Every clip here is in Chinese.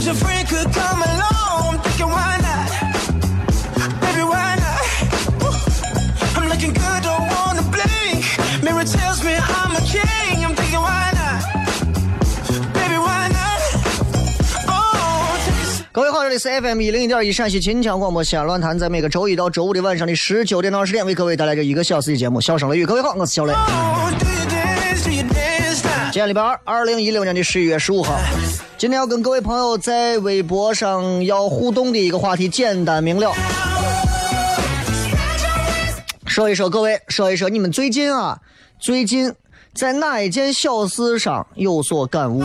home, but your friend could come along. I'm thinking, why not? Baby, why not? Woo. I'm looking good, don't wanna blink. Mirror tells me I'm a king. I'm thinking, why not? Baby, why not? Oh, take a 各位好，这里是 FM 一零一点一陕西秦腔广播西安论坛，在每个周一到周五的晚上的十九点到二十点，为各位带来这一个小时的节目《笑声雷雨》。各位好，我是小雷。oh, 今天礼拜二，二零一六年的十一月十五号。今天要跟各位朋友在微博上要互动的一个话题，简单明了。说一说各位，说一说你们最近啊，最近在哪一件小事上有所感悟？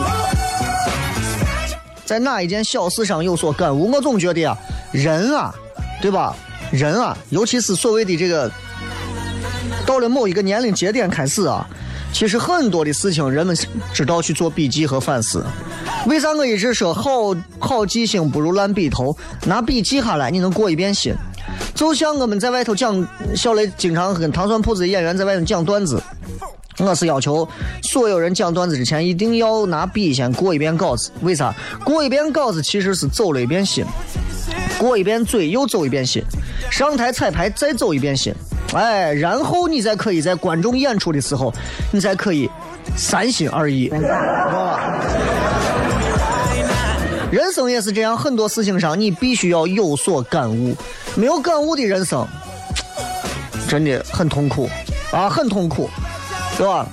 在哪一件小事上有所感悟？我总觉得啊，人啊，对吧？人啊，尤其是所谓的这个，到了某一个年龄节点开始啊，其实很多的事情人们知道去做笔记和反思。为啥我一直说好好记性不如烂笔头？拿笔记下来，你能过一遍心。就像我们在外头讲，小雷经常跟糖蒜铺子的演员在外头讲段子，我是要求所有人讲段子之前一定要拿笔先过一遍稿子。为啥？过一遍稿子其实是走了一遍心，过一遍嘴又走一遍心，上台彩排再走一遍心，哎，然后你才可以在观众演出的时候，你才可以三心二意。知道吧人生也是这样，很多事情上你必须要有所感悟，没有感悟的人生真的很痛苦啊，很痛苦，对吧？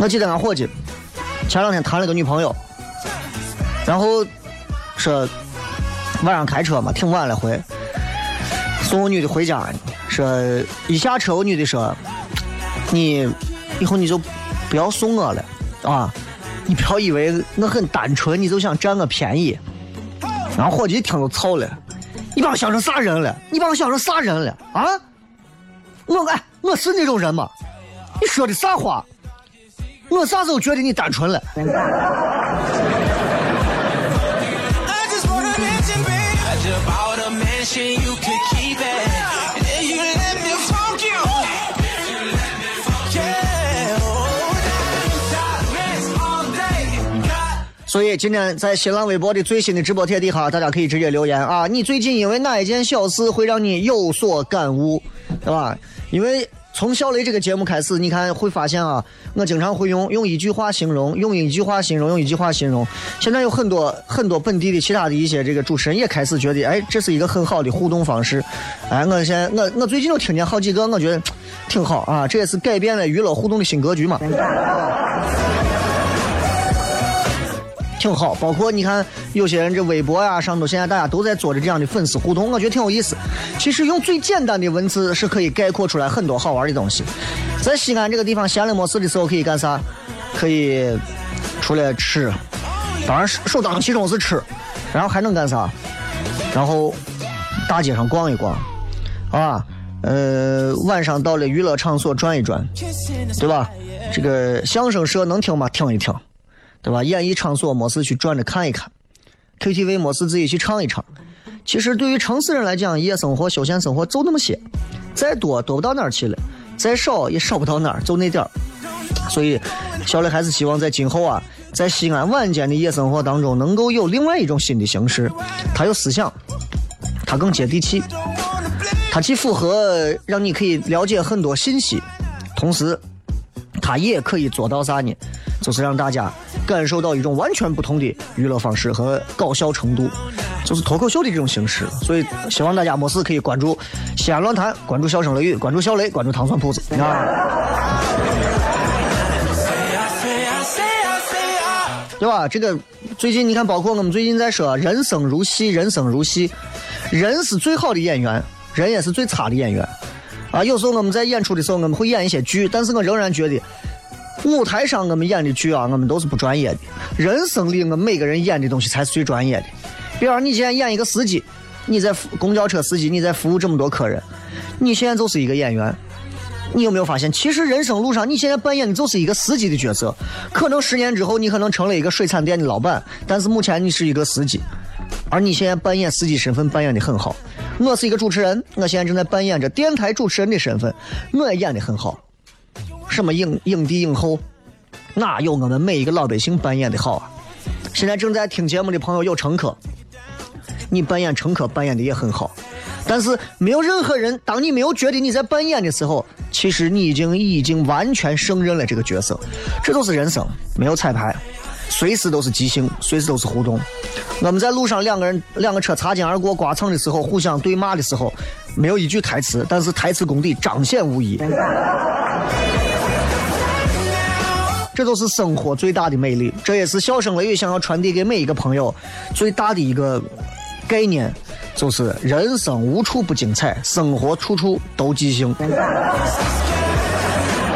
我记得俺伙计前两天谈了个女朋友，然后说晚上开车嘛，挺晚了回，送我女的回家，说一下车我女的说，你以后你就不要送我了啊。你不要以为我很单纯，你就想占我便宜。然后伙计一听都操了，你把我想成啥人了？你把我想成啥人了啊？我哎，我是那种人吗？你说的啥话？我啥时候觉得你单纯了？I 所以今天在新浪微博的最新的直播帖底下，大家可以直接留言啊！你最近因为哪一件小事会让你有所感悟，对吧？因为从小雷这个节目开始，你看会发现啊，我经常会用用一句话形容，用一句话形容，用一句话形容。现在有很多很多本地的其他的一些这个主持人也开始觉得，哎，这是一个很好的互动方式。哎，我现在我我最近都听见好几个，我觉得挺好啊，这也是改变了娱乐互动的新格局嘛。挺好，包括你看，有些人这微博呀、上头，现在大家都在做着这样的粉丝互动，我觉得挺有意思。其实用最简单的文字是可以概括出来很多好玩的东西。在西安这个地方闲了没事的时候可以干啥？可以出来吃，当然首当其冲是吃，然后还能干啥？然后大街上逛一逛，啊，呃，晚上到了娱乐场所转一转，对吧？这个相声社能听吗？听一听。对吧？演艺场所没事去转着看一看，KTV 没事自己去唱一唱。其实对于城市人来讲，夜生活、休闲生活就那么些，再多多不到哪儿去了，再少也少不到哪儿，就那点儿。所以，小磊还是希望在今后啊，在西安晚间的夜生活当中，能够有另外一种新的形式，它有思想，它更接地气，它既符合让你可以了解很多信息，同时，它也可以做到啥呢？就是让大家感受到一种完全不同的娱乐方式和搞笑程度，就是脱口秀的这种形式。所以，希望大家没事可以关注西安论坛，关注笑声雷雨，关注小雷，关注糖蒜铺子啊。对吧？这个最近你看，包括我们最近在说“人生如戏，人生如戏”，人是最好的演员，人也是最差的演员。啊，有时候我们在演出的时候，我们会演一些剧，但是我仍然觉得，舞台上我们演的剧啊，我们都是不专业的。人生里，我们每个人演的东西才是最专业的。比方你现在演一个司机，你在公交车司机，你在服务这么多客人，你现在就是一个演员。你有没有发现，其实人生路上，你现在扮演的就是一个司机的角色。可能十年之后，你可能成了一个水产店的老板，但是目前你是一个司机，而你现在扮演司机身份扮演的很好。我是一个主持人，我现在正在扮演着电台主持人的身份，我也演的很好。什么影影帝影后，哪有我们每一个老百姓扮演的好啊？现在正在听节目的朋友有乘客，你扮演乘客扮演的也很好。但是没有任何人，当你没有觉得你在扮演的时候，其实你已经已经完全胜任了这个角色。这都是人生，没有彩排，随时都是即兴，随时都是互动。我们在路上两个人两个车擦肩而过刮蹭的时候，互相对骂的时候，没有一句台词，但是台词功底彰显无疑。这就是生活最大的魅力，这也是笑声雷雨想要传递给每一个朋友最大的一个概念。就是人生无处不精彩，生活处处都即兴。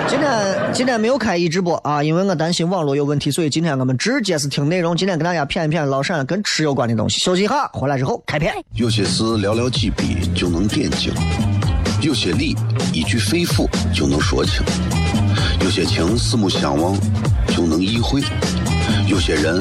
今天今天没有开一直播啊，因为我担心网络有问题，所以今天我们直接是听内容。今天跟大家谝一谝老陕跟吃有关的东西。休息一下，回来之后开片。有些事寥寥几笔就能点睛，有些理一句肺腑就能说清，有些情四目相望就能意会，有些人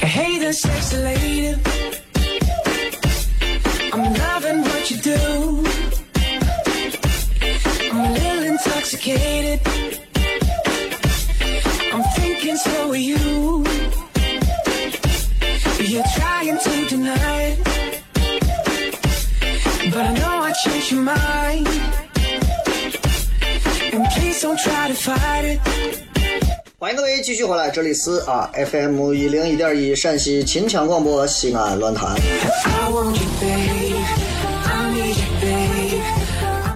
！Hey there, sexy lady. I'm loving what you do. I'm a little intoxicated. I'm thinking so are you. You're trying to deny it. But I know I changed your mind. And please don't try to fight it. 欢迎各位继续回来，这里是啊 FM 一零一点一陕西秦腔广播西安论坛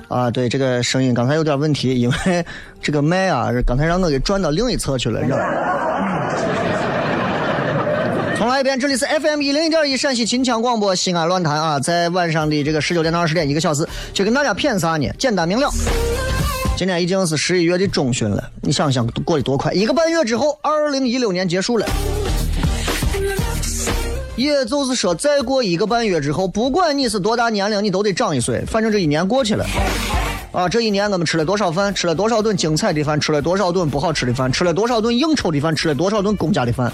啊，对这个声音刚才有点问题，因为 这个麦啊，刚才让我给转到另一侧去了，你知道吗？重来一遍，这里是 FM 一零一点一陕西秦腔广播西安论坛啊，在晚上的这个十九点到二十点一个小时，就跟大家谝啥呢？简单明了。今天已经是十一月的中旬了，你想想过得多快！一个半月之后，二零一六年结束了。也就是说，再过一个半月之后，不管你是多大年龄，你都得长一岁。反正这一年过去了，啊，这一年我们吃了多少饭，吃了多少顿精彩的饭，吃了多少顿不好吃的饭，吃了多少顿应酬的饭，吃了多少顿公家的饭。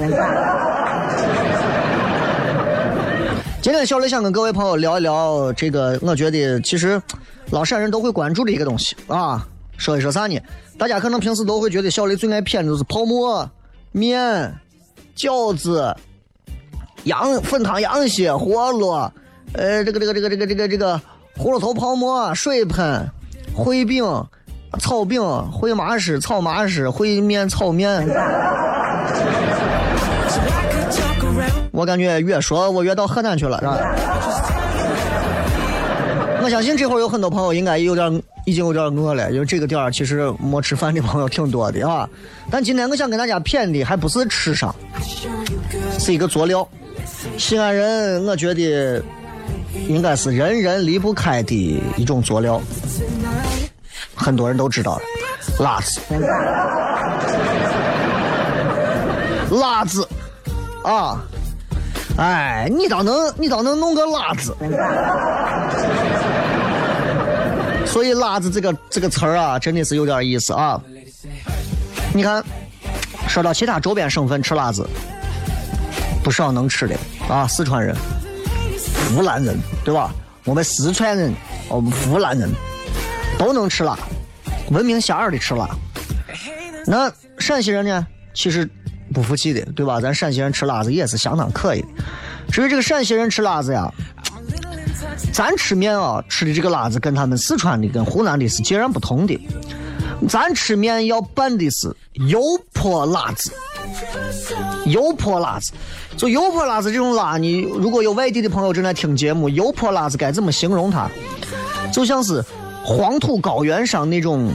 今天小雷想跟各位朋友聊一聊这个，我觉得其实老陕人都会关注的一个东西啊。说一说啥呢？大家可能平时都会觉得小雷最爱骗的就是泡馍、面、饺子、羊粉汤、羊血、饸饹，呃，这个这个这个这个这个这个葫芦头泡馍、水盆、烩饼、炒饼、烩麻食、炒麻食、烩面、炒面。我感觉越说我越到河南去了，是吧？相信这会儿有很多朋友应该有点已经有点饿了，因为这个点儿其实没吃饭的朋友挺多的啊。但今天我想跟大家谝的还不是吃上，是一个佐料。西安人我觉得应该是人人离不开的一种佐料，很多人都知道了，辣子，辣子啊。哎，你倒能，你倒能弄个辣子。所以“辣子”这个这个词儿啊，真的是有点意思啊。你看，说到其他周边省份吃辣子，不少能吃的啊，四川人、湖南人，对吧？我们四川人，我们湖南人都能吃辣，闻名遐迩的吃辣。那陕西人呢？其实。不服气的，对吧？咱陕西人吃辣子也是相当可以的。至于这个陕西人吃辣子呀，咱吃面啊吃的这个辣子跟他们四川的、跟湖南的是截然不同的。咱吃面要拌的是油泼辣子，油泼辣子。就油泼辣子这种辣，你如果有外地的朋友正在听节目，油泼辣子该怎么形容它？就像是黄土高原上那种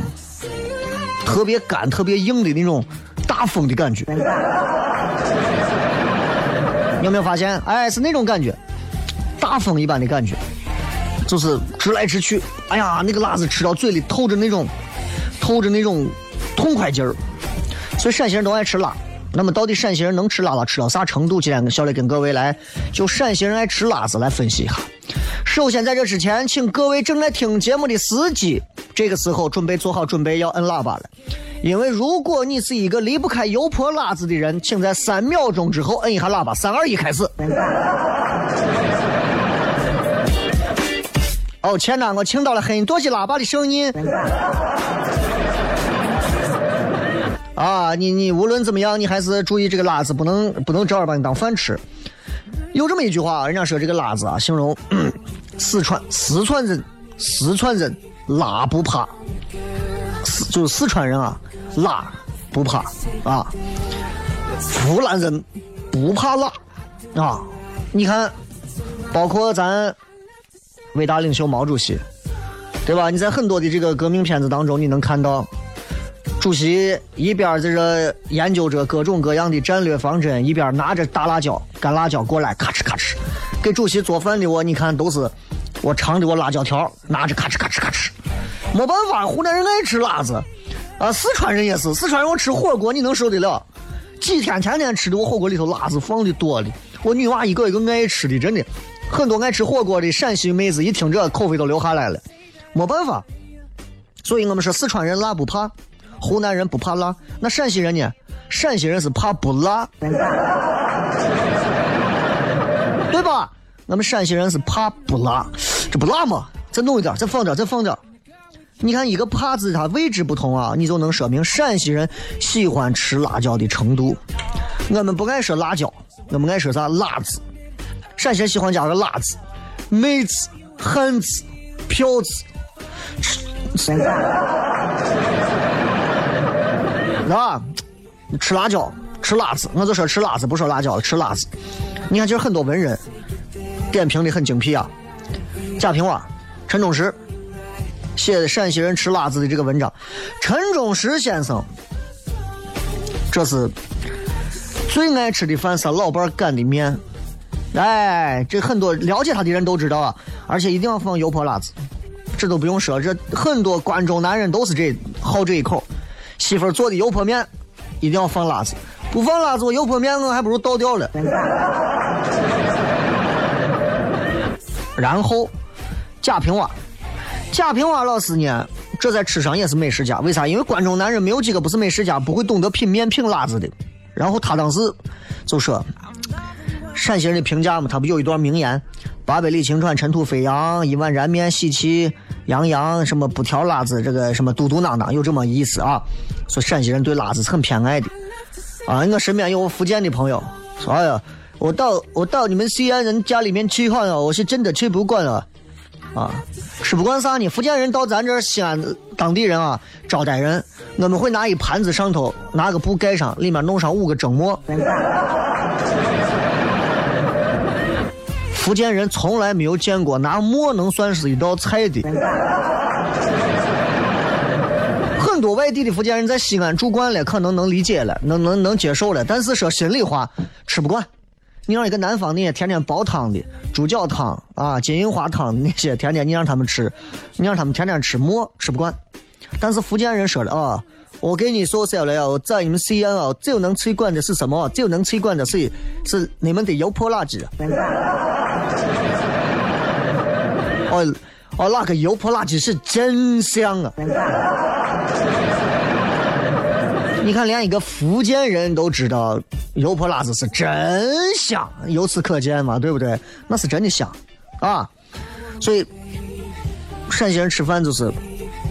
特别干、特别硬的那种。大风的感觉，你有没有发现？哎，是那种感觉，大风一般的感觉，就是直来直去。哎呀，那个辣子吃到嘴里透着那种，透着那种痛快劲儿。所以陕西人都爱吃辣。那么到底陕西人能吃辣辣吃到啥程度？今天小雷跟各位来就陕西人爱吃辣子来分析一下。首先在这之前，请各位正在听节目的司机，这个时候准备做好准备要摁喇叭了。因为如果你是一个离不开油泼辣子的人，请在三秒钟之后摁一下喇叭。三二一，开始。哦，天呐！我听到了很多些喇叭的声音。啊，你你无论怎么样，你还是注意这个辣子，不能不能正儿把你当饭吃。有这么一句话，人家说这个辣子啊，形容四川四川人，四川人辣不怕，四就是四川人啊。辣不怕啊，湖南人不怕辣啊！你看，包括咱伟大领袖毛主席，对吧？你在很多的这个革命片子当中，你能看到主席一边在这研究着各种各样的战略方针，一边拿着大辣椒、干辣椒过来，咔哧咔哧给主席做饭的我，你看都是我尝的我辣椒条，拿着咔哧咔哧咔哧，没办法，湖南人爱吃辣子。啊，四川人也是，四川人我吃火锅你能受得了？几天天天吃的，我火锅里头辣子放的多的，我女娃一个一个爱吃的，真的，很多爱吃火锅的陕西妹子一听这口味都流下来了，没办法。所以我们说四川人辣不怕，湖南人不怕辣，那陕西人呢？陕西人是怕不辣，对吧？我们陕西人是怕不辣，这不辣吗？再弄一点，再放点，再放点。你看一个“怕”字，它位置不同啊，你就能说明陕西人喜欢吃辣椒的程度。我们不爱说辣椒，我们爱说啥辣子。陕西人喜欢加个辣子，妹子、汉子、票子，吃，啊，吃辣椒，吃辣子，我就说吃辣子，不说辣椒了，吃辣子。你看，其实很多文人点评的很精辟啊，贾平凹、陈忠实。写的陕西人吃辣子的这个文章，陈忠实先生，这是最爱吃的饭是老伴擀的面，哎，这很多了解他的人都知道啊，而且一定要放油泼辣子，这都不用说，这很多关中男人都是这好这一口，媳妇做的油泼面一定要放辣子，不放辣子我油泼面我还不如倒掉了。然后贾平凹。贾平凹老师呢，这在吃上也是美食家。为啥？因为关中男人没有几个不是美食家，不会懂得品面、品辣子的。然后他当时就说：“陕西人的评价嘛，他不有一段名言：“八百里秦川，尘土飞扬；一碗燃面，喜气洋洋。什么不挑辣子，这个什么嘟嘟囔囔，有这么意思啊？说陕西人对辣子是很偏爱的。啊，我身边有福建的朋友说：“哎呀，我到我到你们西安人家里面去哈呀，我是真的吃不惯了。”啊，吃不惯啥呢？福建人到咱这西安当地人啊，招待人，我们会拿一盘子上头拿个布盖上，里面弄上五个蒸馍。福建人从来没有见过拿馍能算是一道菜的。很多外地的福建人在西安住惯了，可能能理解了，能能能接受了，但是说心里话，吃不惯。你让一个南方那些天天煲汤的猪脚汤啊、金银花汤那些，天天你让他们吃，你让他们天天吃馍吃不惯。但是福建人说的啊，我给你说下来啊，在你们西安啊，最能吃惯的是什么？最能吃惯的是是你们的油泼辣子。哦哦，那个油泼辣子是真香啊！你看，连一个福建人都知道油泼辣子是真香，由此可见嘛，对不对？那是真的香啊！所以陕西人吃饭就是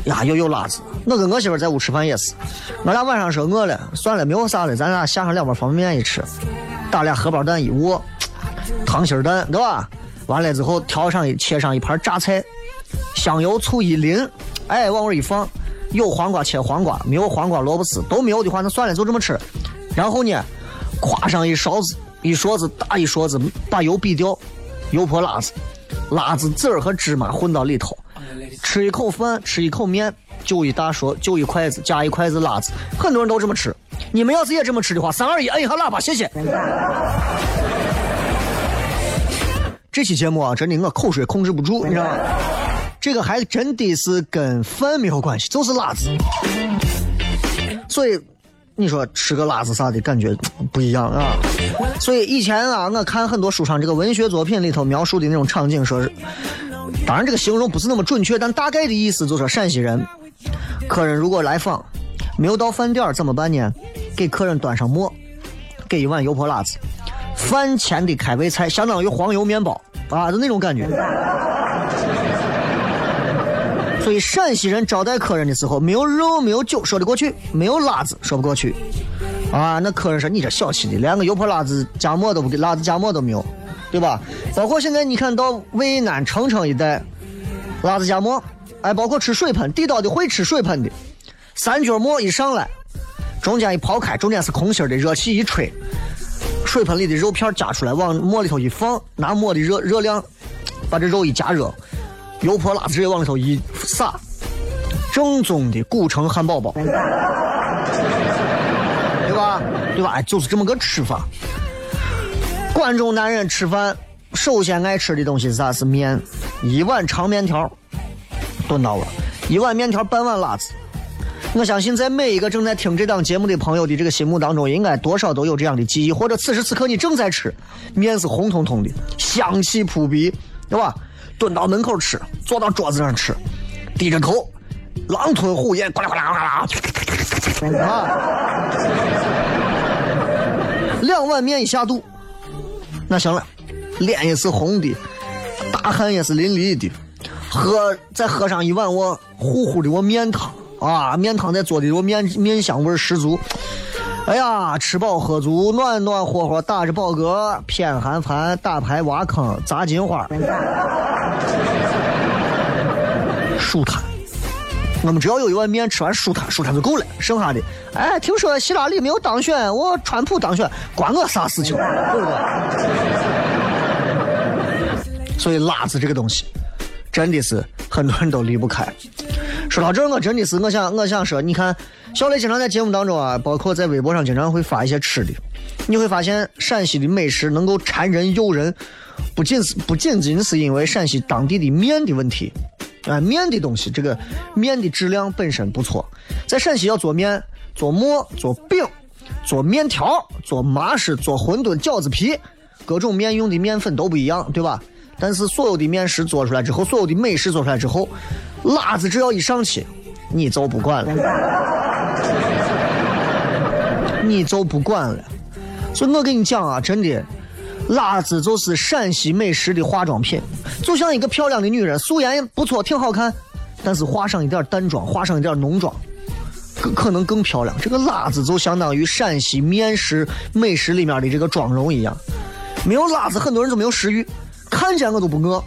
呀，又有辣子。我跟我媳妇在屋吃饭也是，我俩晚上说饿了，算了，没有啥了，咱俩下上两包方便面一吃，打俩荷包蛋一握，溏心蛋对吧？完了之后调上一切上一盘榨菜，香油醋一淋，哎，往那一放。有黄瓜切黄瓜，没有黄瓜萝卜丝都没有的话，那算了，就这么吃。然后呢，夸上一勺子，一勺子大一勺子，把油比掉，油泼辣子，辣子籽儿和芝麻混到里头，吃一口饭，吃一口面，就一大勺，就一筷子，加一筷子辣子。很多人都这么吃。你们要是也这么吃的话，三二一，摁一下喇叭，谢谢。这期节目啊，真的我口水控制不住，你知道吗？这个还真的是跟饭没有关系，就是辣子。所以你说吃个辣子啥的感觉不一样啊。所以以前啊，我看很多书上这个文学作品里头描述的那种场景，说是，当然这个形容不是那么准确，但大概的意思就是陕西人，客人如果来访，没有到饭点怎么办呢？给客人端上馍，给一碗油泼辣子，饭前的开胃菜相当于黄油面包啊，就那种感觉。所以陕西人招待客人的时候，没有肉，没有酒说得过去，没有辣子说不过去，啊，那客人说你这小气的，连个油泼辣子加馍都不给，辣子加馍都没有，对吧？包括现在你看到渭南澄城一带，辣子夹馍，哎，包括吃水盆，地道的会吃水盆的，三角馍一上来，中间一刨开，中间是空心的，热气一吹，水盆里的肉片夹出来，往馍里头一放，拿馍的热热量把这肉一加热。油泼辣子直接往里头一撒，正宗的古城汉堡包，对吧？对吧？就是这么个吃法。关中男人吃饭首先爱吃的东西是啥？是面，一碗长面条炖到了，一碗面条半碗辣子。我相信在每一个正在听这档节目的朋友的这个心目当中，应该多少都有这样的记忆，或者此时此刻你正在吃，面是红彤彤的，香气扑鼻，对吧？蹲到门口吃，坐到桌子上吃，低着头，狼吞虎咽，呱啦呱啦呱啦，啊！两碗面一下肚，那行了，脸也是红的，大汗也是淋漓的，喝再喝上一碗我呼呼的我面汤啊，面汤在做的我面面香味十足。哎呀，吃饱喝足，暖暖和和，打着饱嗝，偏寒寒，打牌挖坑，砸金花，舒坦。我们只要有一碗面，吃完舒坦，舒坦就够了。剩下的，哎，听说希拉里没有当选，我川普当选，关我啥事情？对不对？所以辣子这个东西，真的是很多人都离不开。说到这儿，我真的是，我想，我想说，你看。小雷经常在节目当中啊，包括在微博上，经常会发一些吃的。你会发现，陕西的美食能够馋人诱人，不仅是不仅仅是因为陕西当地的面的问题，啊，面的东西，这个面的质量本身不错。在陕西要做面、做馍、做饼、做面条、做麻食、做馄饨、饺子皮，各种面用的面粉都不一样，对吧？但是所有的面食做出来之后，所有的美食做出来之后，辣子只要一上去。你就不管了，你就不管了。所以我跟你讲啊，真的，辣子就是陕西美食的化妆品，就像一个漂亮的女人，素颜不错，挺好看，但是化上一点淡妆，化上一点浓妆，更可能更漂亮。这个辣子就相当于陕西面食美食里面的这个妆容一样，没有辣子，很多人就没有食欲，看见我都不饿，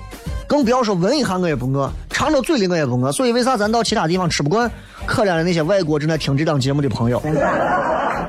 更不要说闻一下我也不饿，尝到嘴里我也不饿。所以为啥咱到其他地方吃不惯？可怜的那些外国正在听这档节目的朋友。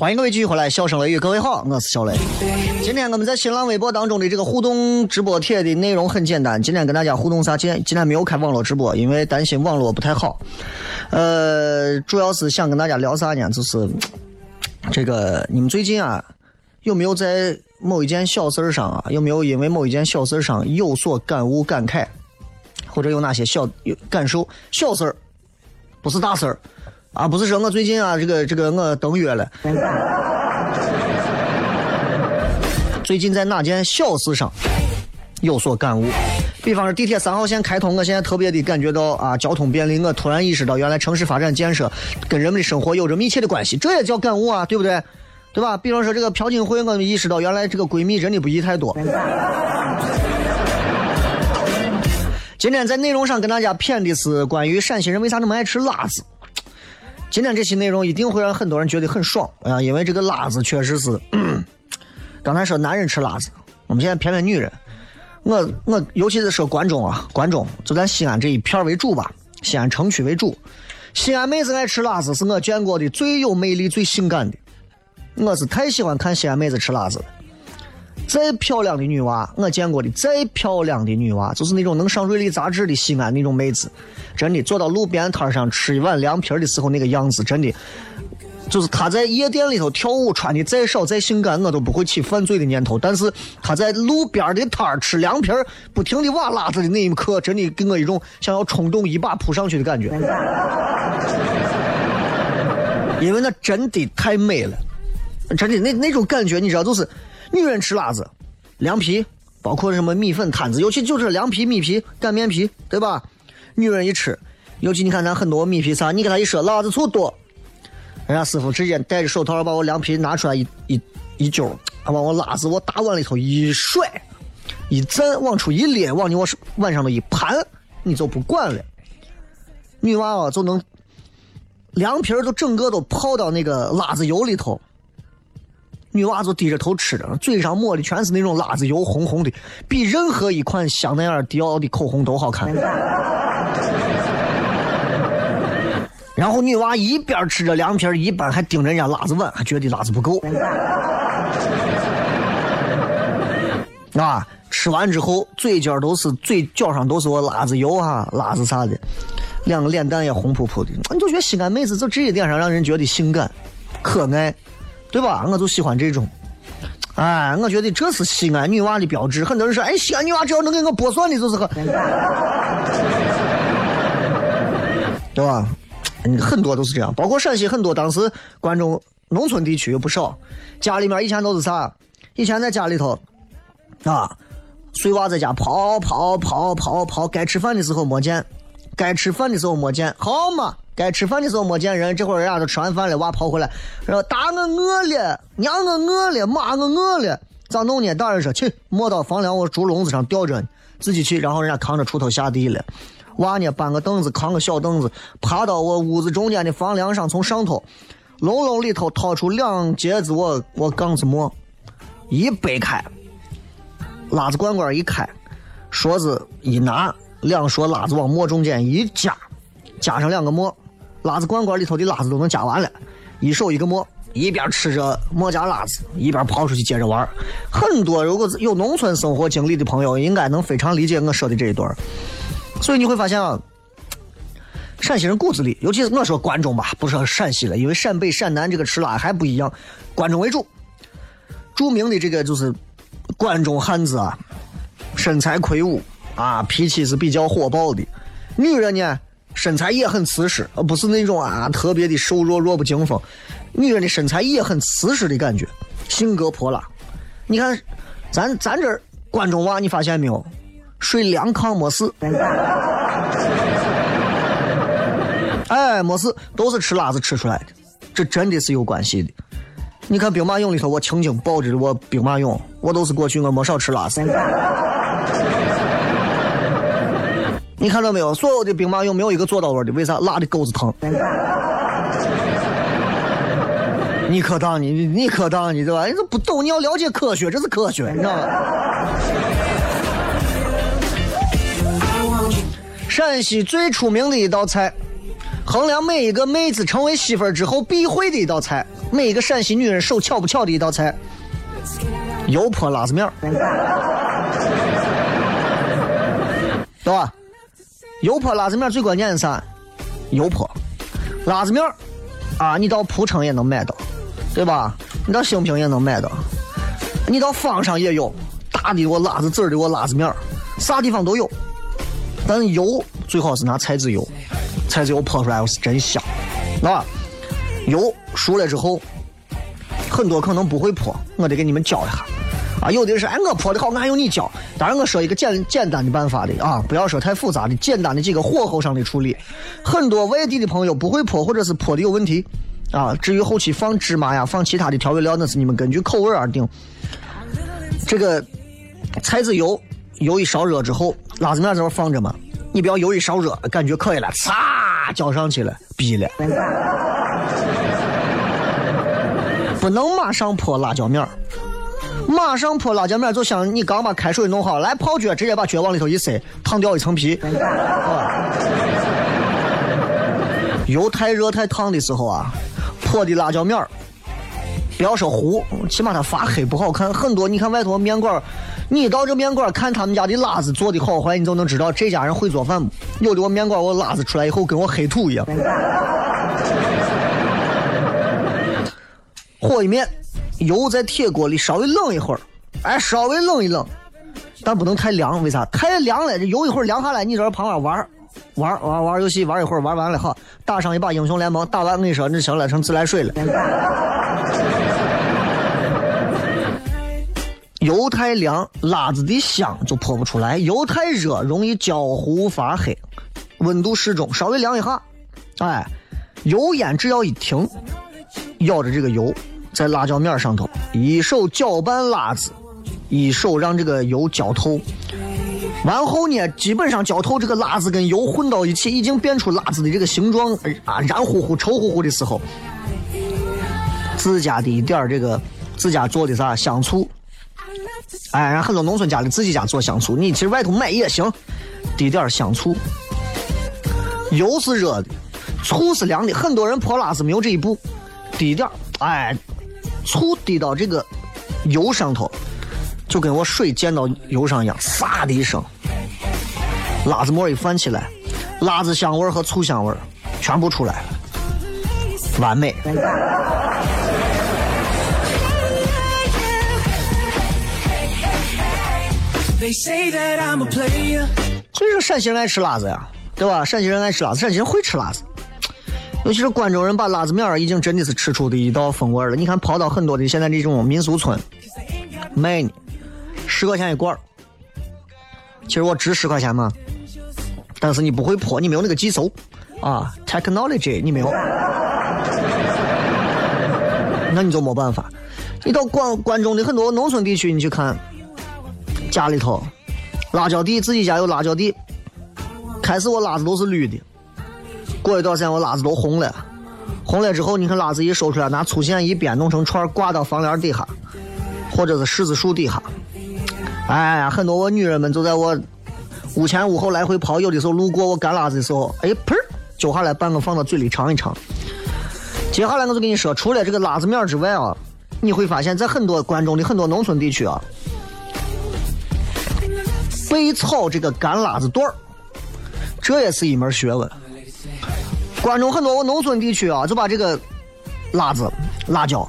欢迎各位继续回来，笑声雷雨，各位好，我是小雷。今天我们在新浪微博当中的这个互动直播帖的内容很简单，今天跟大家互动啥？今天今天没有开网络直播，因为担心网络不太好。呃，主要是想跟大家聊啥呢？就是这个你们最近啊，有没有在某一件小事上啊，有没有因为某一件小事上有所感悟、感慨，或者有哪些小有感受？小事儿，不是大事儿。啊，不是说我最近啊，这个这个我登月了。最近在哪件小事上有所感悟？比方说地铁三号线开通，我现在特别的感觉到啊，交通便利。我突然意识到，原来城市发展建设跟人们的生活有着密切的关系，这也叫感悟啊，对不对？对吧？比方说这个朴槿惠，我意识到原来这个闺蜜真的不宜太多。今天在内容上跟大家谝的是关于陕西人为啥那么爱吃辣子。今天这期内容一定会让很多人觉得很爽啊，因为这个辣子确实是，刚才说男人吃辣子，我们现在偏偏女人。我我尤其是说关中啊，关中就咱西安这一片为主吧，西安城区为主。西安妹子爱吃辣子，是我见过的最有魅力、最性感的。我是太喜欢看西安妹子吃辣子了。再漂亮的女娃，我见过的再漂亮的女娃，就是那种能上瑞丽杂志的西安那种妹子，真的坐到路边摊上吃一碗凉皮的时候那个样子，真的，就是她在夜店里头跳舞穿的再少再性感，我都不会起犯罪的念头。但是她在路边的摊吃凉皮，不停的哇辣子的那一刻，真的给我一种想要冲动一把扑上去的感觉，因为那真的太美了，真的那那种感觉，你知道就是。女人吃辣子，凉皮，包括什么米粉摊子，尤其就是凉皮、米皮、擀面皮，对吧？女人一吃，尤其你看咱很多米皮啥，你给他一说辣子醋多，人家师傅直接戴着手套把我凉皮拿出来一一一揪，往我辣子我大碗里头一甩，一蘸往出一咧，往你我碗上头一盘，你就不管了。女娃娃就能凉皮儿都整个都泡到那个辣子油里头。女娃就低着头吃着，嘴上抹的全是那种辣子油，红红的，比任何一款香奈儿、迪奥的口红都好看。然后女娃一边吃着凉皮儿，一边还盯着人家辣子碗，还觉得辣子不够。啊，吃完之后嘴角都是嘴角上都是我辣子油啊，辣子啥的。两个脸蛋也红扑扑的，你就觉得西安妹子就这一点上让人觉得性感、可爱，对吧？我就喜欢这种。哎，我觉得这是西安女娃的标志。很多人说，哎，西安女娃只要能给我剥蒜的，就是个，对吧？嗯很多都是这样，包括陕西很多当时关中农村地区有不少，家里面以前都是啥？以前在家里头，啊，碎娃在家跑跑跑跑跑，该吃饭的时候没见，该吃饭的时候没见，好嘛，该吃饭的时候没见人，这会儿人家都吃完饭了，娃跑回来，说大我饿了，娘我饿了，妈我饿了，咋弄呢？大人说去，摸到房梁我竹笼子上吊着呢，自己去，然后人家扛着锄头下地了。娃呢，搬个凳子，扛个小凳子，爬到我屋子中间的房梁上，从上头笼笼里头掏出两截子我我杠子馍，一掰开，拉子罐罐一开，勺子一拿，两勺辣子往馍中间一夹，加上两个馍，辣子罐罐里头的辣子都能夹完了，一手一个馍，一边吃着馍夹辣子，一边跑出去接着玩。很多如果有农村生活经历的朋友，应该能非常理解我说的这一段。所以你会发现啊，陕西人骨子里，尤其是我说关中吧，不说陕西了，因为陕北、陕南这个吃辣还不一样，关中为主。著名的这个就是关中汉子啊，身材魁梧啊，脾气是比较火爆的。女人呢，身材也很瓷实，而不是那种啊特别的瘦弱、弱不禁风。女人的身材也很瓷实的感觉，性格泼辣。你看，咱咱这儿关中娃，你发现没有？睡凉炕没事，哎，没事，都是吃辣子吃出来的，这真的是有关系的。你看兵马俑里头，我曾经抱着我兵马俑，我都是过去我没少吃辣子。你看到没有？所有的兵马俑没有一个做到位的，为啥？辣的狗子疼。你可当你你可当你对吧？你这不懂，你要了解科学，这是科学，你知道吗？陕西最出名的一道菜，衡量每一个妹子成为媳妇儿之后必会的一道菜，每一个陕西女人手巧不巧的一道菜，油泼辣子面儿，对吧？油泼辣子面最关键是啥？油泼辣子面啊，你到蒲城也能买到，对吧？你到兴平也能买到，你到坊上也有大的我辣子籽儿的我辣子面，啥地方都有。但油最好是拿菜籽油，菜籽油泼出来是真香，啊！油熟了之后，很多可能不会泼，我得给你们教一下。啊，有的是哎我泼的好，我还用你教。当然我说一个简简单的办法的啊，不要说太复杂的，简单的几个火候上的处理。很多外地的朋友不会泼，或者是泼的有问题，啊，至于后期放芝麻呀，放其他的调味料，那是你们根据口味而定。这个菜籽油。油一烧热之后，辣子面在这放着嘛，你不要油一烧热，感觉可以了，唰浇上去了，逼了。不能马上泼辣椒面马上泼辣椒面就像你刚把开水弄好，来泡脚，直接把脚往里头一塞，烫掉一层皮。油太热太烫的时候啊，泼的辣椒面不要说糊，起码它发黑不好看。很多你看外头面馆。你到这面馆看他们家的辣子做的好坏，你就能知道这家人会做饭不？有的我面馆我辣子出来以后跟我黑土一样。和一面，油在铁锅里稍微冷一会儿，哎，稍微冷一冷，但不能太凉。为啥？太凉了，这油一会儿凉下来，你在这旁边玩玩玩玩游戏，玩一会儿玩完了哈，打上一把英雄联盟，打完我跟你说，那行了，成自来水了。油太凉，辣子的香就泼不出来；油太热，容易焦糊发黑。温度适中，稍微凉一下，哎，油烟只要一停，舀着这个油在辣椒面上头，一手搅拌辣子，一手让这个油浇透。完后呢，基本上浇透这个辣子跟油混到一起，已经变出辣子的这个形状啊，燃乎乎、稠乎乎的时候，自家的一点这个自家做的啥香醋。哎，让很多农村家里自己家做香醋，你其实外头买也行，滴点香醋。油是热的，醋是凉的。很多人泼辣子没有这一步，滴点哎，醋滴到这个油上头，就跟我水溅到油上一样，唰的一声，辣子沫一泛起来，辣子香味和醋香味儿全部出来了，完美。所以说陕西人爱吃辣子呀，对吧？陕西人爱吃辣子，陕西人会吃辣子。尤其是关中人把辣子面儿已经真的是吃出的一道风味了。你看跑到很多的现在这种民俗村卖呢，十块钱一罐。其实我值十块钱嘛，但是你不会破，你没有那个技术啊，technology 你没有，那你就没办法。你到关关中的很多农村地区，你去看，家里头辣椒地，自己家有辣椒地。开始我辣子都是绿的，过一段时间我辣子都红了，红了之后，你看辣子一收出来，拿粗线一编，弄成串挂到房檐底下，或者是柿子树底下。哎呀，很多我女人们就在我屋前屋后来回跑，有的时候路过我干辣子的时候，哎，砰儿揪下来半个放到嘴里尝一尝。接下来我就跟你说，除了这个辣子面之外啊，你会发现在很多关中的很多农村地区啊，被炒这个干辣子段儿，这也是一门学问。关中很多我农村地区啊，就把这个辣子、辣椒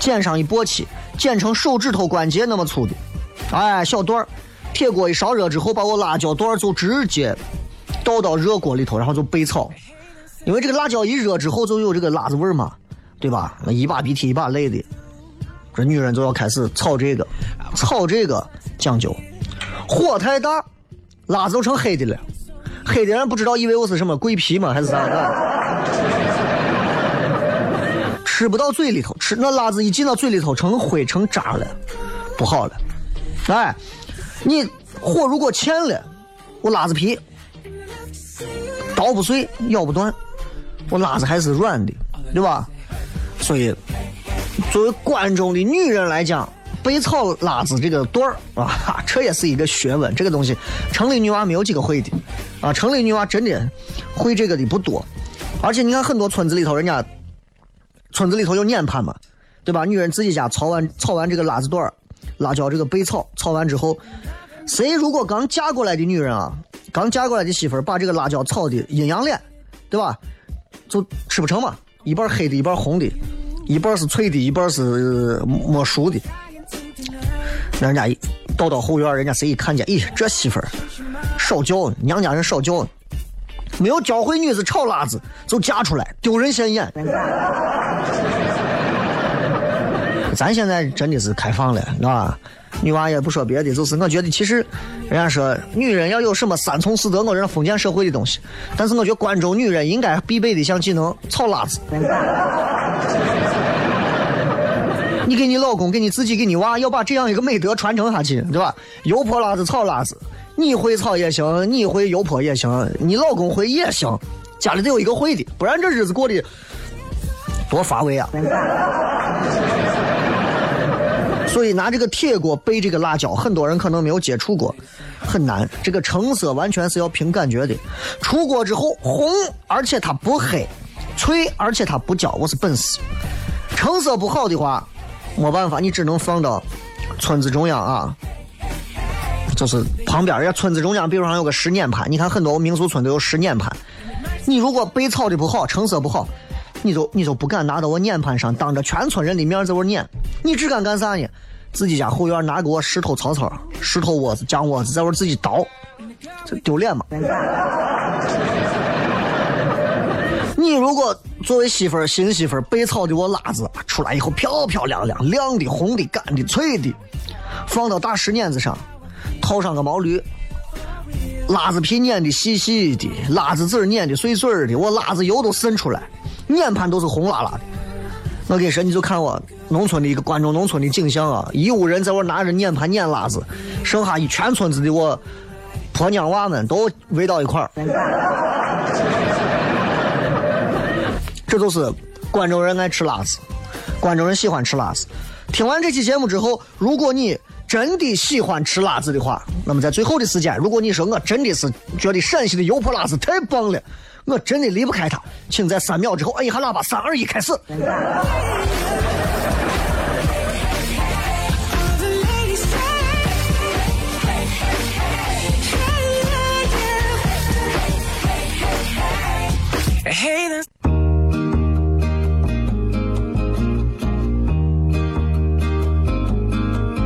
剪上一簸箕，剪成手指头关节那么粗的，哎，小段儿。铁锅一烧热之后，把我辣椒段儿就直接倒到热锅里头，然后就备炒。因为这个辣椒一热之后就有这个辣子味儿嘛，对吧？那一把鼻涕一把泪的，这女人就要开始炒这个，炒这个讲究，火太大，辣子都成黑的了。黑的人不知道，以为我是什么桂皮吗？还是啥的？吃不到嘴里头，吃那辣子一进到嘴里头，成灰成渣了，不好了。哎，你火如果欠了，我辣子皮刀不碎，咬不断，我辣子还是软的，对吧？所以，作为关中的女人来讲，备炒辣子这个段儿啊，这也是一个学问。这个东西，城里女娃没有几个会的啊，城里女娃真的会这个的不多。而且你看很多村子里头，人家村子里头有撵盘嘛，对吧？女人自己家炒完炒完这个辣子段儿，辣椒这个备炒，炒完之后，谁如果刚嫁过来的女人啊，刚嫁过来的媳妇儿把这个辣椒炒的阴阳脸，对吧？就吃不成嘛，一半黑的，一半红的，一半是脆的，一半是没熟的。人家一倒到后院，人家谁一看见，咦，这媳妇儿少叫，娘家人少叫，没有教会女子炒辣子就嫁出来，丢人现眼。咱现在真的是开放了，啊，女娃也不说别的，就是我觉得其实，人家说女人要有什么三从四德，我这封建社会的东西，但是我觉得关中女人应该必备的一项技能，炒辣子。你给你老公，给你自己，给你娃，要把这样一个美德传承下去，对吧？油泼辣子，炒辣子，你会炒也行，你会油泼也行，你老公会也行，家里得有一个会的，不然这日子过得多乏味啊！所以拿这个铁锅备这个辣椒，很多人可能没有接触过，很难。这个成色完全是要凭感觉的。出锅之后红，而且它不黑；脆，而且它不焦，我是本事。成色不好的话，没办法，你只能放到村子中央啊，就是旁边人家村子中央，比如上有个石碾盘，你看很多民俗村都有石碾盘。你如果被炒的不好，成色不好，你就你就不敢拿到我碾盘上，当着全村人的面在我碾，你只敢干啥呢？自己家后院拿给我石头草草、石头窝子、浆窝子，在我自己捣，这丢脸吗？你如果作为媳妇儿、新媳妇儿备炒的我辣子出来以后漂漂亮亮、亮的、红的、干的、脆的，放到大石碾子上，套上个毛驴，辣子皮碾的细细的，辣子籽碾的碎碎的，我辣子油都渗出来，碾盘都是红辣辣的。我跟你说，你就看我农村的一个关中农村的景象啊，一屋人在我拿着碾盘碾辣子，剩下一全村子的我婆娘娃们都围到一块儿。这就是关中人爱吃辣子，关中人喜欢吃辣子。听完这期节目之后，如果你真的喜欢吃辣子的话，那么在最后的时间，如果你说我真的是觉得陕西的油泼辣子太棒了，我真的离不开它，请在三秒之后按一下喇叭，三二一，开始。The ladies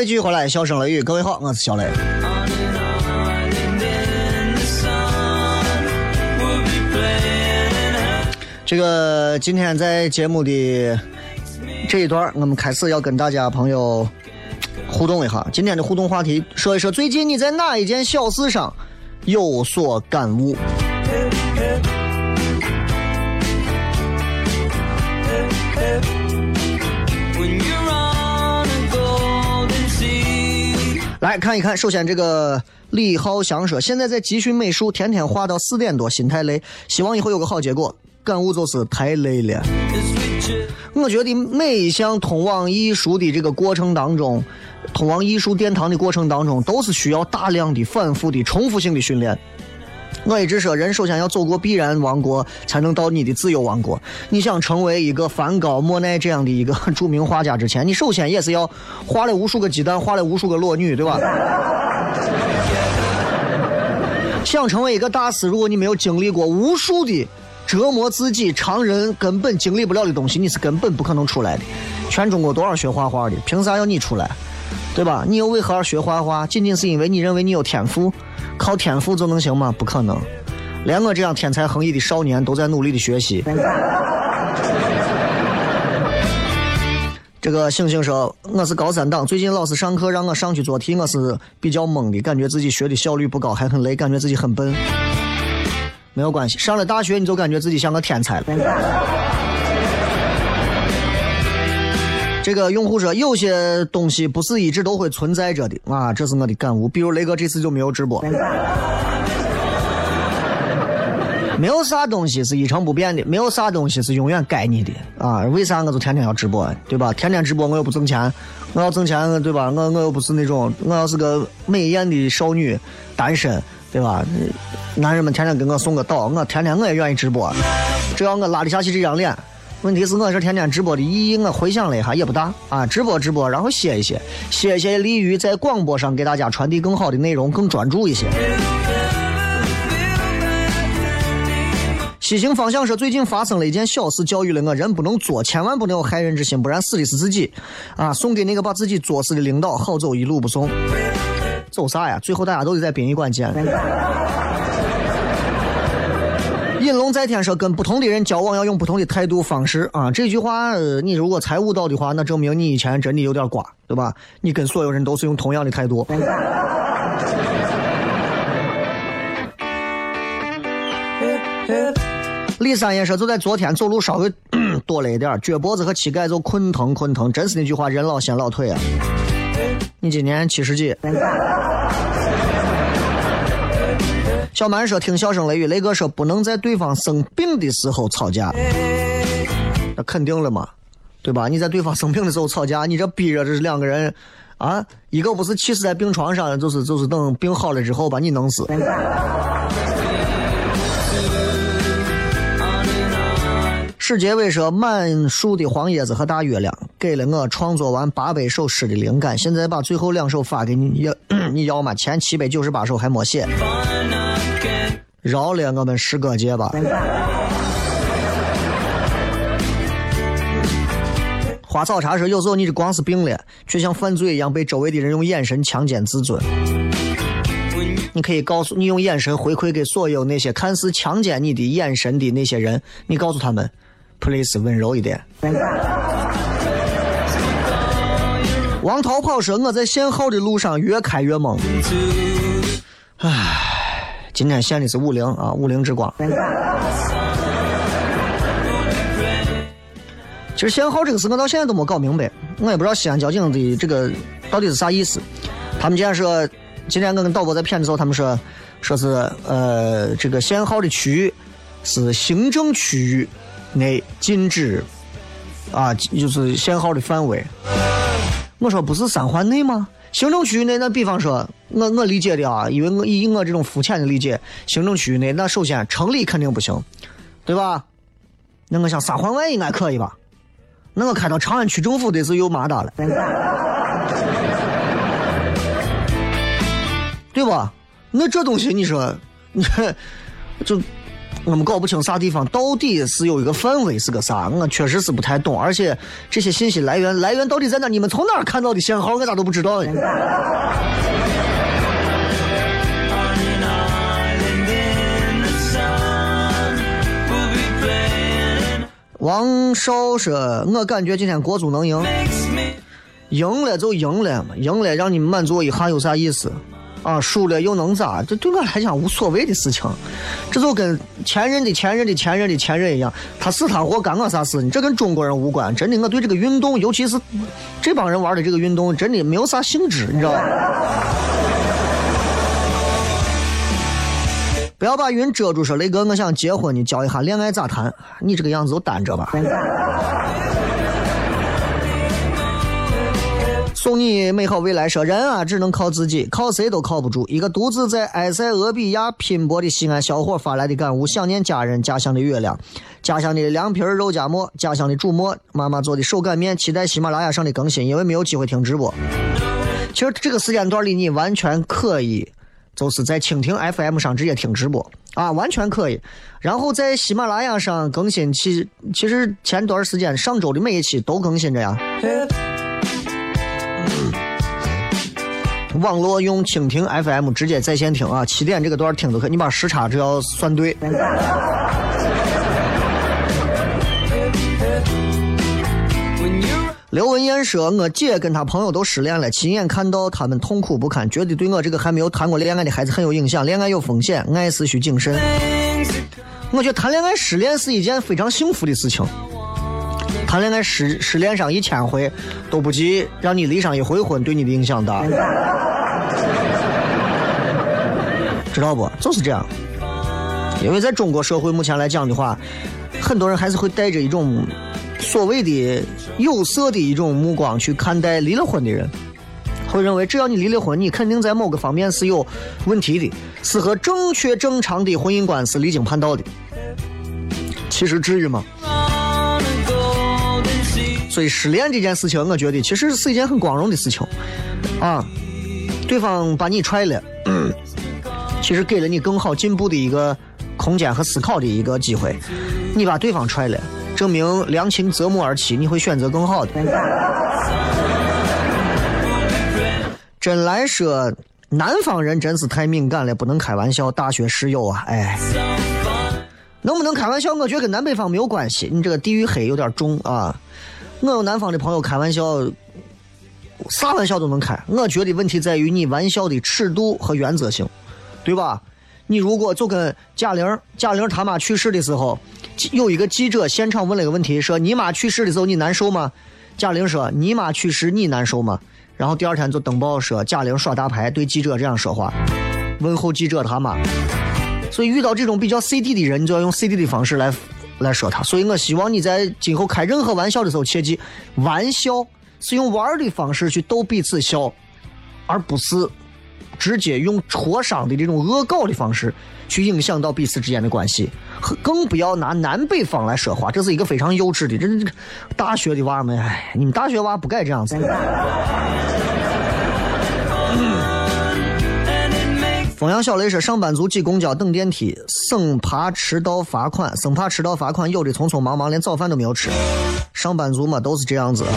位继续回来，笑声雷雨，各位好，我是小雷。这个今天在节目的这一段，我们开始要跟大家朋友互动一下。今天的互动话题，说一说最近你在哪一件小事上有所感悟？来看一看，首先这个李浩翔说，现在在集训美术，天天画到四点多，心太累，希望以后有个好结果。感悟就是太累了。我觉得每一项通往艺术的这个过程当中，通往艺术殿堂的过程当中，都是需要大量的、反复的、重复性的训练。我一直说，人首先要走过必然王国，才能到你的自由王国。你想成为一个梵高、莫奈这样的一个著名画家之前，你首先也是要画了无数个鸡蛋，画了无数个裸女，对吧？想成为一个大师，如果你没有经历过无数的折磨自己，常人根本经历不了的东西，你是根本不可能出来的。全中国多少学画画的，凭啥要你出来？对吧？你又为何而学画画？仅仅是因为你认为你有天赋，靠天赋就能行吗？不可能。连我这样天才横溢的少年都在努力的学习。这个星星说：“我是高三党，最近老师上课让我上去做题，我是比较懵的，感觉自己学的效率不高，还很累，感觉自己很笨。没有关系，上了大学你就感觉自己像个天才了。”这个用户说，有些东西不是一直都会存在着的啊，这是我的感悟。比如雷哥这次就没有直播，没有啥东西是一成不变的，没有啥东西是永远该你的啊。为啥我就天天要直播，对吧？天天直播我又不挣钱，我要挣钱，对吧？我我又不是那种，我要是个美艳的少女，单身，对吧？男人们天天给我送个岛，我天天我也愿意直播，只要我拉得下去这张脸。问题是我这天天直播的意义，我回想了一下也不大啊，直播直播，然后歇一歇，歇一歇利于在广播上给大家传递更好的内容，更专注一些。西行方向说，最近发生了一件小事，教育了我人不能作，千万不能有害人之心，不然死的是自己。啊，送给那个把自己作死的领导，好走一路不送。走啥呀？最后大家都得在殡仪馆见。龙在天说，跟不同的人交往要用不同的态度方式啊。这句话，你如果猜悟到的话，那证明你以前真的有点瓜，对吧？你跟所有人都是用同样的态度。李三爷说，就在昨天走路稍微 多了一点，脚脖子和膝盖就困疼困疼，真是那句话，人老先老腿啊。你今年七十几？小蛮说，听笑声雷雨，雷哥说不能在对方生病的时候吵架，那肯定了嘛，对吧？你在对方生病的时候吵架，你这逼着这是两个人啊，一个不是气死在病床上，就是就是等病好了之后把你弄死。史杰伟说：“满树的黄叶子和大月亮，给了我创作完八百首诗的灵感。现在把最后两首发给你，要你要 吗？前七百九十八首还没写，饶了我们诗歌界吧。”花草茶说：“有时候你这光是病了，却像犯罪一样被周围的人用眼神强奸自尊。你可以告诉你用眼神回馈给所有那些看似强奸你的眼神的那些人，你告诉他们，，please 温柔一点。王涛跑说：“我在限号的路上越开越懵。”唉，今天限的是五菱啊，五菱之光。其实限号这个事我到现在都没搞明白，我也不知道西安交警的这个到底是啥意思。他们今天说，今天我跟导播在片的时候，他们说，说是呃，这个限号的区域是行政区域内禁止啊，就是限号的范围。我说不是三环内吗？行政区域内，那比方说，我我理解的啊，因为我以我这种肤浅的理解，行政区域内，那首先城里肯定不行，对吧？那我想三环外应该可以吧？那我开到长安区政府的时候又麻达了，对吧？那这东西你说，你就。我们搞不清啥地方到底是有一个范围是个啥，我确实是不太懂，而且这些信息来源来源到底在哪？你们从哪看到的信号？我咋都不知道呢？王少说：“我感觉今天国足能赢，赢了就赢了嘛，赢了让你们满足一下有啥意思？”啊，输了又能咋？这对我来讲无所谓的事情，这就跟前任的前任的前任的前任一样，他死他活干我啥事呢？这跟中国人无关。真的，我对这个运动，尤其是这帮人玩的这个运动，真的没有啥兴致，你知道吧？不要把云遮住，说雷哥，我想结婚，你教一下恋爱咋谈？你这个样子就单着吧。送你美好未来。说人啊，只能靠自己，靠谁都靠不住。一个独自在埃塞俄比亚拼搏的西安小伙发来的感悟：想念家人，家乡的月亮，家乡的凉皮儿肉夹馍，家乡的煮馍，妈妈做的手擀面。期待喜马拉雅上的更新，因为没有机会听直播。其实这个时间段里，你完全可以，就是在蜻蜓 FM 上直接听直播啊，完全可以。然后在喜马拉雅上更新其其实前段时间上周的每一期都更新着呀。网络用蜻蜓 FM 直接在线听啊，七点这个段听都可以，你把时差只要算对。刘文艳说：“我姐跟她朋友都失恋了，亲眼看到他们痛苦不堪，觉得对我这个还没有谈过恋爱的孩子很有影响。恋爱有风险，爱是需谨慎。我觉得谈恋爱失恋是一件非常幸福的事情。”谈恋爱失失恋上一千回，都不及让你离上一回婚对你的影响大，知道不？就是这样。因为在中国社会目前来讲的话，很多人还是会带着一种所谓的有色的一种目光去看待离了婚的人，会认为只要你离了婚，你肯定在某个方面是有问题的，是和正确正常的婚姻观是离经叛道的。其实至于吗？所以失恋这件事情，我觉得其实是一件很光荣的事情，啊，对方把你踹了，其实给了你更好进步的一个空间和思考的一个机会。你把对方踹了，证明良禽择木而栖，你会选择更好的。真来说，南方人真是太敏感了，不能开玩笑。大学室友啊，哎，能不能开玩笑？我觉得跟南北方没有关系。你这个地域黑有点重啊。我有南方的朋友开玩笑，啥玩笑都能开。我觉得问题在于你玩笑的尺度和原则性，对吧？你如果就跟贾玲，贾玲他妈去世的时候，有一个记者现场问了一个问题，说你妈去世的时候你难受吗？贾玲说你妈去世你难受吗？然后第二天就登报说贾玲耍大牌对记者这样说话，问候记者他妈。所以遇到这种比较 C D 的人，你就要用 C D 的方式来。来说他，所以我希望你在今后开任何玩笑的时候，切记，玩笑是用玩的方式去逗彼此笑，而不是直接用戳伤的这种恶搞的方式去影响到彼此之间的关系，更不要拿南北方来说话，这是一个非常幼稚的。这这个大学的娃们，哎，你们大学娃不该这样子。凤阳小雷说：“上班族挤公交等电梯，生怕迟到罚款，生怕迟到罚款，有的匆匆忙忙连早饭都没有吃。上班族嘛，都是这样子啊。”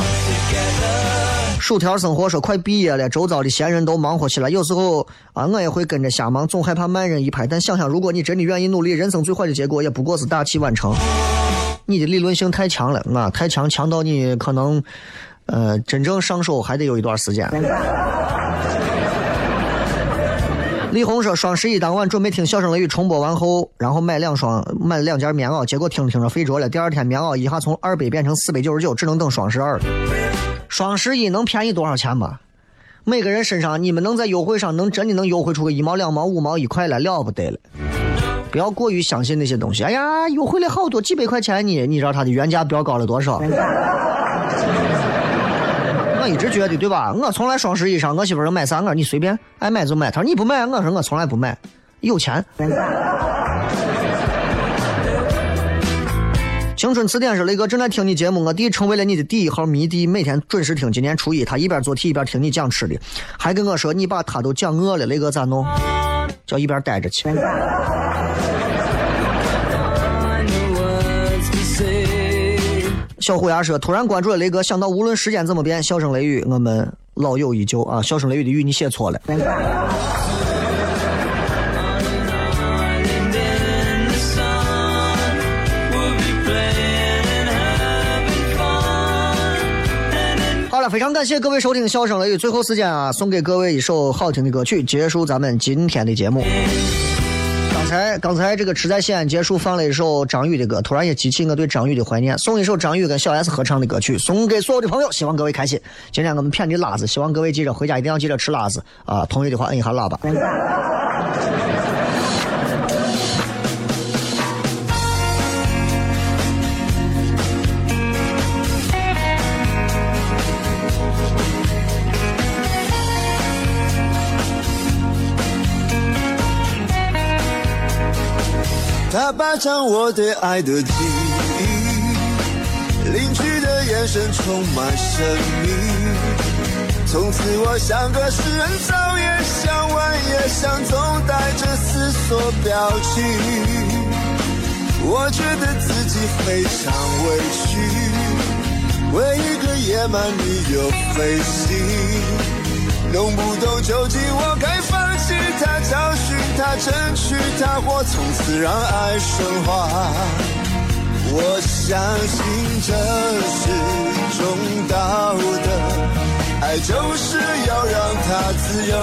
薯条生活说：“快毕业了，周遭的闲人都忙活起来，有时候啊，我也会跟着瞎忙，总害怕慢人一拍。但想想，如果你真的愿意努力，人生最坏的结果也不过是大器晚成。你的理论性太强了啊，太强，强到你可能，呃，真正上手还得有一段时间。李红说：“双十一当晚准备听小声雷雨重播完后，然后买两双买两件棉袄，结果听着听着睡着了。第二天棉袄一下从二百变成四百九十九，只能等双十二。双十一能便宜多少钱吗？每个人身上你们能在优惠上能真的能优惠出个一毛两毛五毛一块来了不得了。不要过于相信那些东西。哎呀，优惠了好多几百块钱呢，你知道它的原价标高了多少？我一直觉得对吧？我从来双十一上，我媳妇儿买啥，我说你随便爱买就买。她说你不买，我说我从来不买，有钱。青春词典是雷哥正在听你节目，我弟成为了你的第一号迷弟，每天准时听。今年初一，他一边做题一边听你讲吃的，还跟我说你把他都讲饿了，雷哥咋弄？叫一边待着去。小虎牙说：“突然关注了雷哥，想到无论时间怎么变，笑声雷雨，我们老友依旧啊！笑声雷雨的雨你写错了。”非常感谢各位收听笑声雷雨，最后时间啊，送给各位一首好听的歌曲，结束咱们今天的节目。刚才刚才这个吃在西安结束放了一首张宇的歌，突然也激起我对张宇的怀念，送一首张宇跟小 S 合唱的歌曲，送给所有的朋友，希望各位开心。今天我们骗的辣子，希望各位记着回家一定要记着吃辣子啊！同意的话摁一下喇叭。霸占我对爱的记忆，邻居的眼神充满神秘。从此我像个诗人，早也想晚也想，总带着思索表情。我觉得自己非常委屈，为一个野蛮女友费心。弄不懂究竟我该放弃他，教训他，争取他，或从此让爱升华。我相信这是种道德，爱就是要让他自由，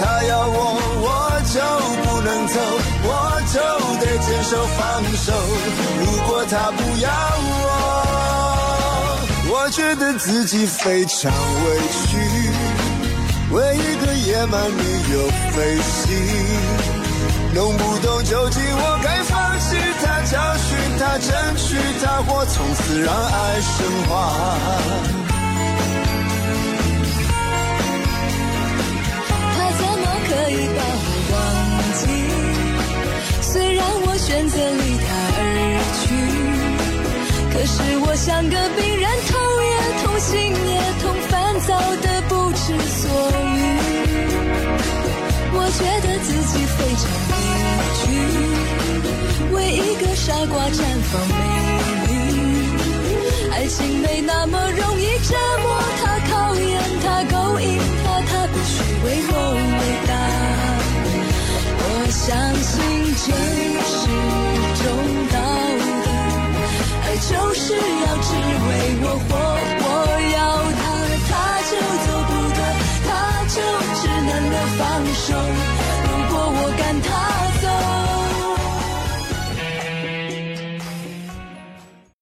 他要我我就不能走，我就得接受放手。如果他不要我，我觉得自己非常委屈。为一个野蛮女友费心，弄不懂究竟我该放弃他，教训他，争取他，或从此让爱升华。他怎么可以把我忘记？虽然我选择离他而去，可是我像个病人，痛也痛，心也痛，烦躁的之所以我觉得自己非常委屈为一个傻瓜绽放美丽。爱情没那么容易折磨它考验它勾引它它不须为我伟大。我相信这是种道理爱就是要只为我活。